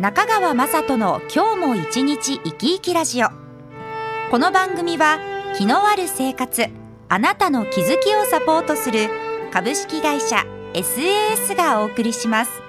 中川雅人の今日も一日生き生きラジオ。この番組は気のある生活あなたの気づきをサポートする株式会社 SAS がお送りします。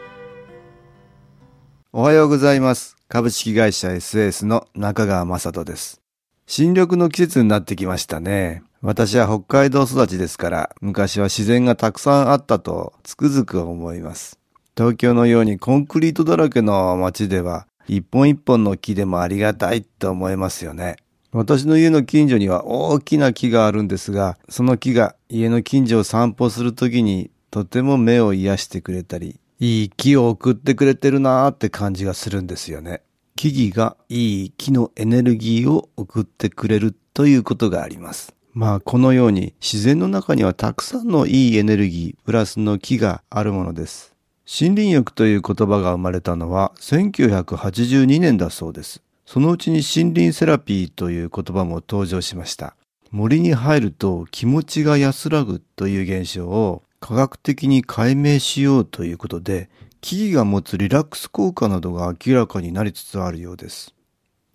おはようございます。株式会社 SAS の中川雅人です。新緑の季節になってきましたね。私は北海道育ちですから昔は自然がたくさんあったとつくづく思います。東京のようにコンクリートだらけの街では、一本一本の木でもありがたいって思えますよね。私の家の近所には大きな木があるんですが、その木が家の近所を散歩するときにとても目を癒してくれたり、いい木を送ってくれてるなーって感じがするんですよね。木々がいい木のエネルギーを送ってくれるということがあります。まあこのように自然の中にはたくさんのいいエネルギープラスの木があるものです。森林浴という言葉が生まれたのは1982年だそうです。そのうちに森林セラピーという言葉も登場しました。森に入ると気持ちが安らぐという現象を科学的に解明しようということで、木々が持つリラックス効果などが明らかになりつつあるようです。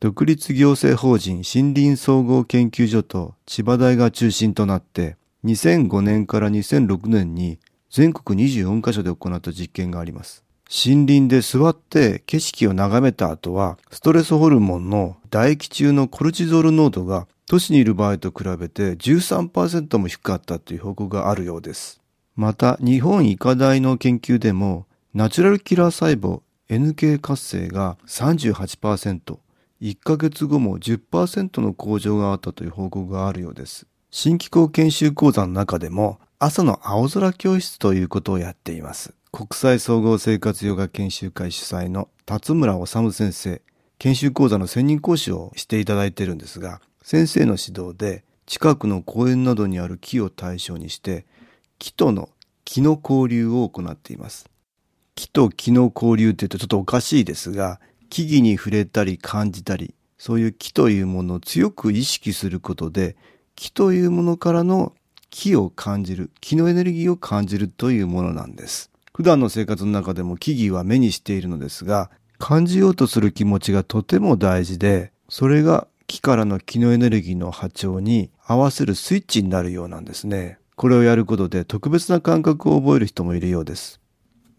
独立行政法人森林総合研究所と千葉大が中心となって2005年から2006年に全国24カ所で行った実験があります。森林で座って景色を眺めた後は、ストレスホルモンの唾液中のコルチゾール濃度が都市にいる場合と比べて13%も低かったという報告があるようです。また、日本医科大の研究でも、ナチュラルキラー細胞 NK 活性が38%、1ヶ月後も10%の向上があったという報告があるようです。新機構研修講座の中でも朝の青空教室ということをやっています。国際総合生活ヨガ研修会主催の辰村治先生、研修講座の専任講師をしていただいているんですが、先生の指導で近くの公園などにある木を対象にして、木との木の交流を行っています。木と木の交流って言うとちょっとおかしいですが、木々に触れたり感じたり、そういう木というものを強く意識することで、木というものからの木を感じる、木のエネルギーを感じるというものなんです。普段の生活の中でも木々は目にしているのですが、感じようとする気持ちがとても大事で、それが木からの木のエネルギーの波長に合わせるスイッチになるようなんですね。これをやることで特別な感覚を覚える人もいるようです。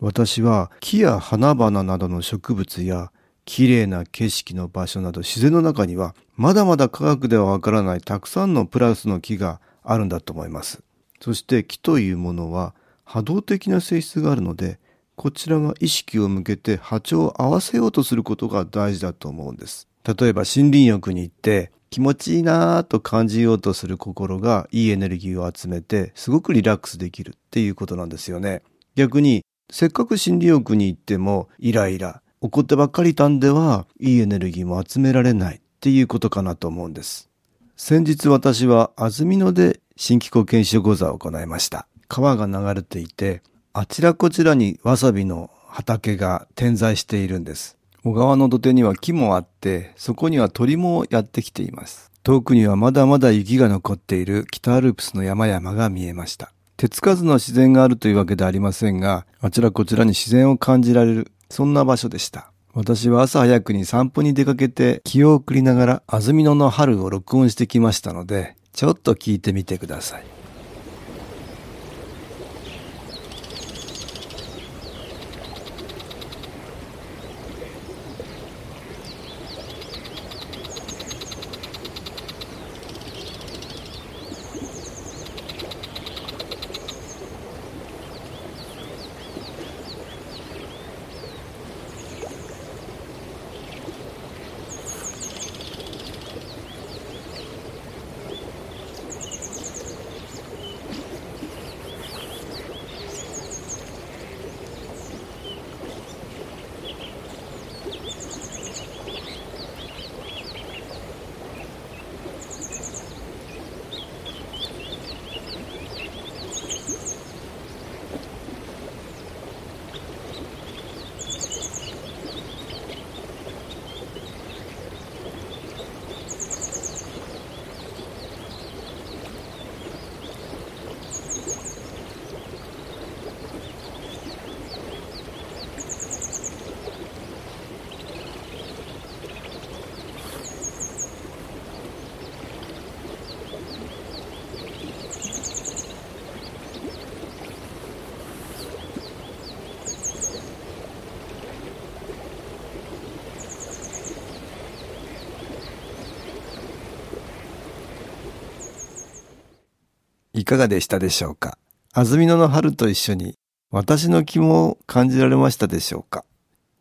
私は木や花々などの植物や綺麗な景色の場所など自然の中にはまだまだ科学ではわからないたくさんのプラスの木があるんだと思います。そして木というものは波動的な性質があるので、こちらが意識を向けて波長を合わせようとすることが大事だと思うんです。例えば森林浴に行って気持ちいいなぁと感じようとする心がいいエネルギーを集めてすごくリラックスできるっていうことなんですよね。逆にせっかく森林浴に行ってもイライラ、怒ってばっかりいたんではいいエネルギーも集められないっていうことかなと思うんです。先日私は安曇野で新機構研修講座を行いました。川が流れていて、あちらこちらにわさびの畑が点在しているんです。小川の土手には木もあって、そこには鳥もやってきています。遠くにはまだまだ雪が残っている北アルプスの山々が見えました。手つかずの自然があるというわけではありませんが、あちらこちらに自然を感じられる、そんな場所でした。私は朝早くに散歩に出かけて気を送りながら安曇野の春を録音してきましたので、ちょっと聞いてみてください。いかがでしたでしょうか？安曇野の春と一緒に私の気も感じられましたでしょうか？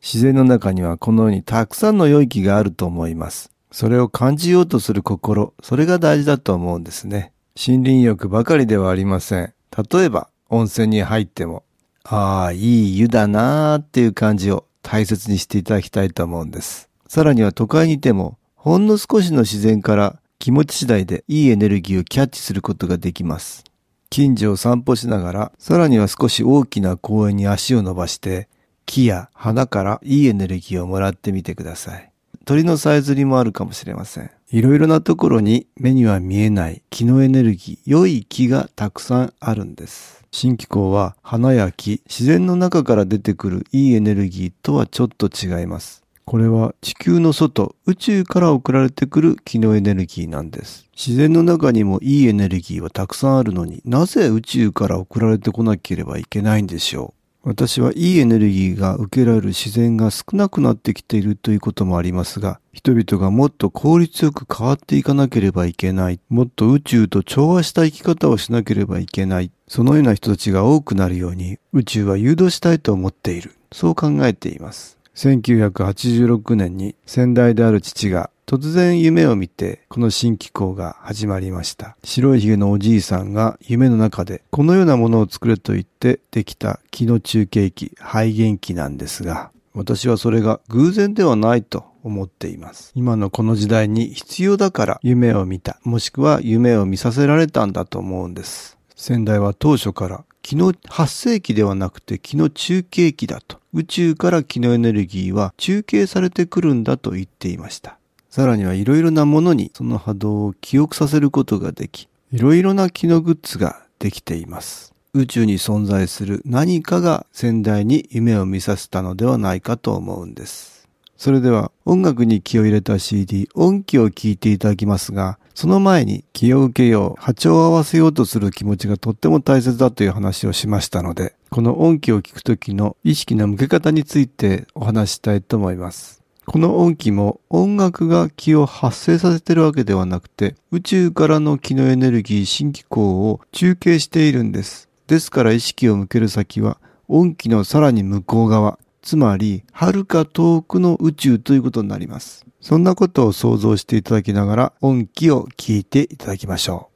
自然の中にはこのようにたくさんの良い気があると思います。それを感じようとする心、それが大事だと思うんですね。森林浴ばかりではありません。例えば温泉に入っても、ああ、いい湯だなーっていう感じを大切にしていただきたいと思うんです。さらには都会にいても、ほんの少しの自然から気持ち次第でいいエネルギーをキャッチすることができます。近所を散歩しながら、さらには少し大きな公園に足を伸ばして、木や花からいいエネルギーをもらってみてください。鳥のさえずりもあるかもしれません。いろいろなところに目には見えない木のエネルギー、良い木がたくさんあるんです。新気候は花や木、自然の中から出てくるいいエネルギーとはちょっと違います。これは地球の外、宇宙から送られてくる気のエネルギーなんです。自然の中にもいいエネルギーはたくさんあるのになぜ宇宙から送られてこなければいけないんでしょう。私はいいエネルギーが受けられる自然が少なくなってきているということもありますが、人々がもっと効率よく変わっていかなければいけない、もっと宇宙と調和した生き方をしなければいけない、そのような人たちが多くなるように宇宙は誘導したいと思っている。そう考えています。1986年に先代である父が突然夢を見て、この新機構が始まりました。白い髭のおじいさんが夢の中で、このようなものを作れと言ってできた気の中継機、肺元機なんですが、私はそれが偶然ではないと思っています。今のこの時代に必要だから夢を見た、もしくは夢を見させられたんだと思うんです。先代は当初から気の発生器ではなくて気の中継機だと。宇宙から気のエネルギーは中継されてくるんだと言っていました。さらにはいろいろなものにその波動を記憶させることができ、いろいろな機能グッズができています。宇宙に存在する何かが先代に夢を見させたのではないかと思うんです。それでは音楽に気を入れた CD 音気を聴いていただきますが、その前に気を受けよう、波長を合わせようとする気持ちがとっても大切だという話をしましたので、この音気を聞くときの意識の向け方についてお話したいと思います。この音気も音楽が気を発生させてるわけではなくて宇宙からの気のエネルギー新気候を中継しているんです。ですから意識を向ける先は音気のさらに向こう側、つまり遥か遠くの宇宙ということになります。そんなことを想像していただきながら音気を聞いていただきましょう。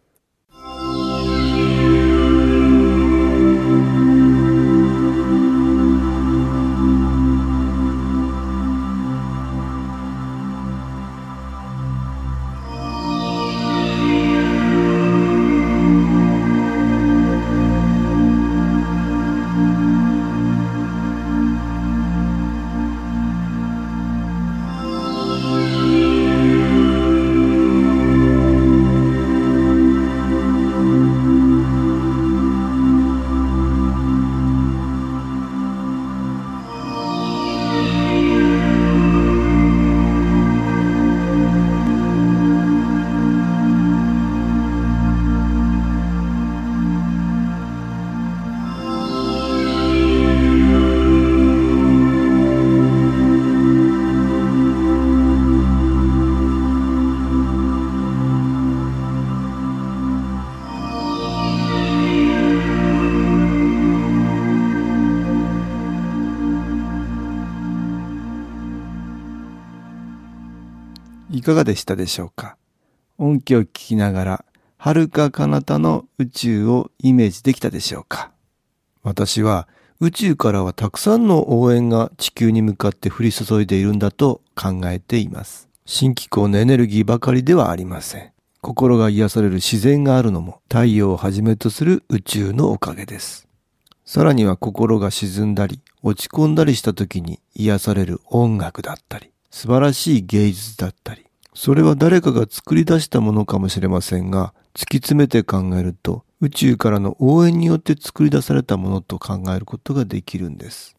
いかがでしたでしょうか？音気を聞きながら、遥か彼方の宇宙をイメージできたでしょうか？私は宇宙からはたくさんの応援が地球に向かって降り注いでいるんだと考えています。新機構のエネルギーばかりではありません。心が癒される自然があるのも太陽をはじめとする宇宙のおかげです。さらには心が沈んだり落ち込んだりした時に癒される音楽だったり素晴らしい芸術だったりそれは誰かが作り出したものかもしれませんが、突き詰めて考えると、宇宙からの応援によって作り出されたものと考えることができるんです。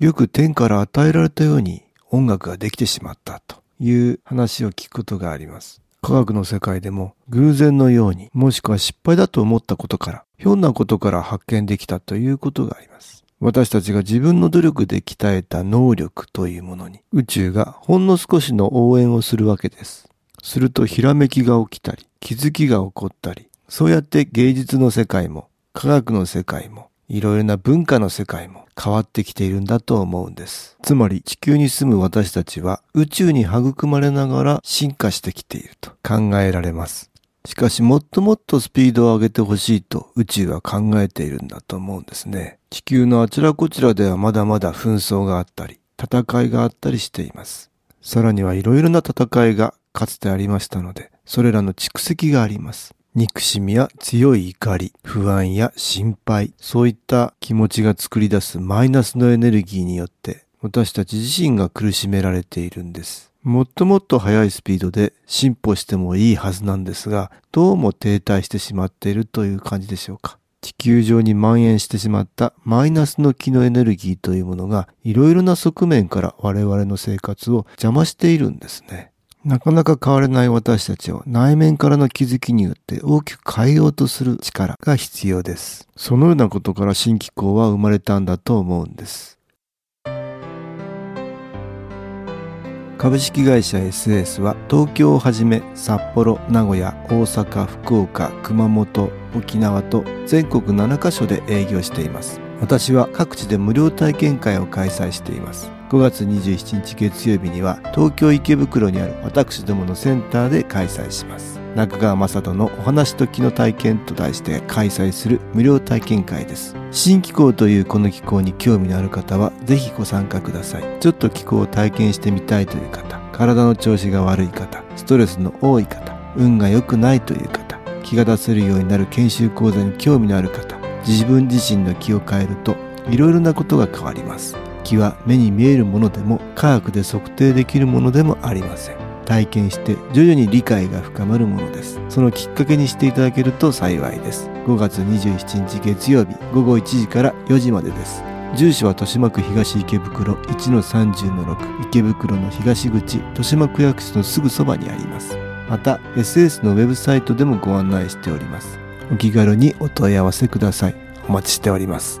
よく天から与えられたように音楽ができてしまったという話を聞くことがあります。科学の世界でも偶然のようにもしくは失敗だと思ったことからひょんなことから発見できたということがあります。私たちが自分の努力で鍛えた能力というものに宇宙がほんの少しの応援をするわけです。するとひらめきが起きたり、気づきが起こったり、そうやって芸術の世界も科学の世界もいろいろな文化の世界も変わってきているんだと思うんです。つまり地球に住む私たちは宇宙に育まれながら進化してきていると考えられます。しかしもっともっとスピードを上げてほしいと宇宙は考えているんだと思うんですね。地球のあちらこちらではまだまだ紛争があったり、戦いがあったりしています。さらにはいろいろな戦いがかつてありましたので、それらの蓄積があります。憎しみや強い怒り、不安や心配、そういった気持ちが作り出すマイナスのエネルギーによって私たち自身が苦しめられているんです。もっともっと速いスピードで進歩してもいいはずなんですが、どうも停滞してしまっているという感じでしょうか。地球上に蔓延してしまったマイナスの気のエネルギーというものがいろいろな側面から我々の生活を邪魔しているんですね。なかなか変われない私たちを内面からの気づきによって大きく変えようとする力が必要です。そのようなことから新機構は生まれたんだと思うんです。株式会社 SS は東京をはじめ札幌、名古屋、大阪、福岡、熊本、沖縄と全国7カ所で営業しています。私は各地で無料体験会を開催しています。5月27日月曜日には東京池袋にある私どものセンターで開催します。中川雅人のお話と気の体験と題して開催する無料体験会です。新気候というこの気候に興味のある方はぜひご参加ください。ちょっと気候を体験してみたいという方、体の調子が悪い方、ストレスの多い方、運が良くないという方、気が出せるようになる研修講座に興味のある方、自分自身の気を変えるといろいろなことが変わります。気は目に見えるものでも科学で測定できるものでもありません。体験して徐々に理解が深まるものです。そのきっかけにしていただけると幸いです。5月27日月曜日午後1時から4時までです。住所は豊島区東池袋1-30-6池袋の東口豊島区役所のすぐそばにあります。また SS のウェブサイトでもご案内しております。お気軽にお問い合わせください。お待ちしております。